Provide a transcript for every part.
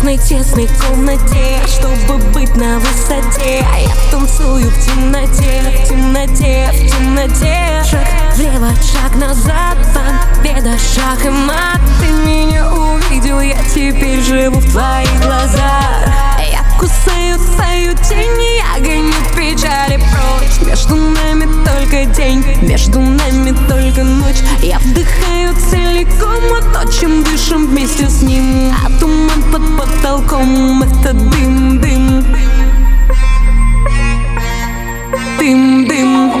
тесной, тесной комнате Чтобы быть на высоте. А я танцую в темноте, в темноте, в темноте. Шаг влево, шаг назад, победа, шаг и мат. Ты меня увидел, я теперь живу в твоих глазах. Я кусаю твою тень, я гоню печали прочь. Между нами только день, между нами только ночь. Я вдыхаю целиком то, чем дышим вместе с ним. А под потолком — это дым, дым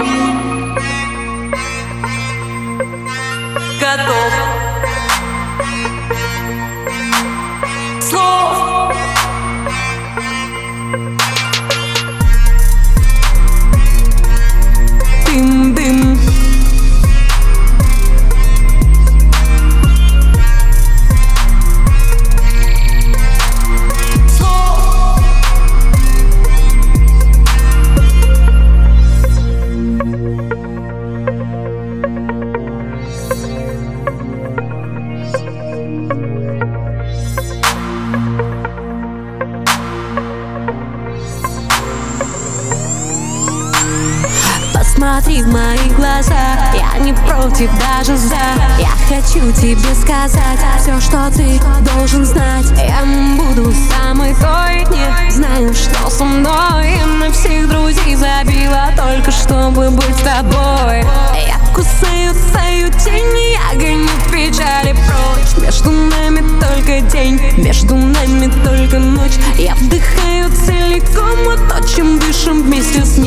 Посмотри в мои глаза. Я не против, даже за. Я хочу тебе сказать Все, что ты должен знать. Я буду самой той Не знаю, что со мной. Я на всех друзей забила Только чтобы быть с тобой. Я кусаю твою тень Я гоню печали прочь. Между нами только день Между нами только ночь. Я вдыхаю целиком то, чем дышим вместе с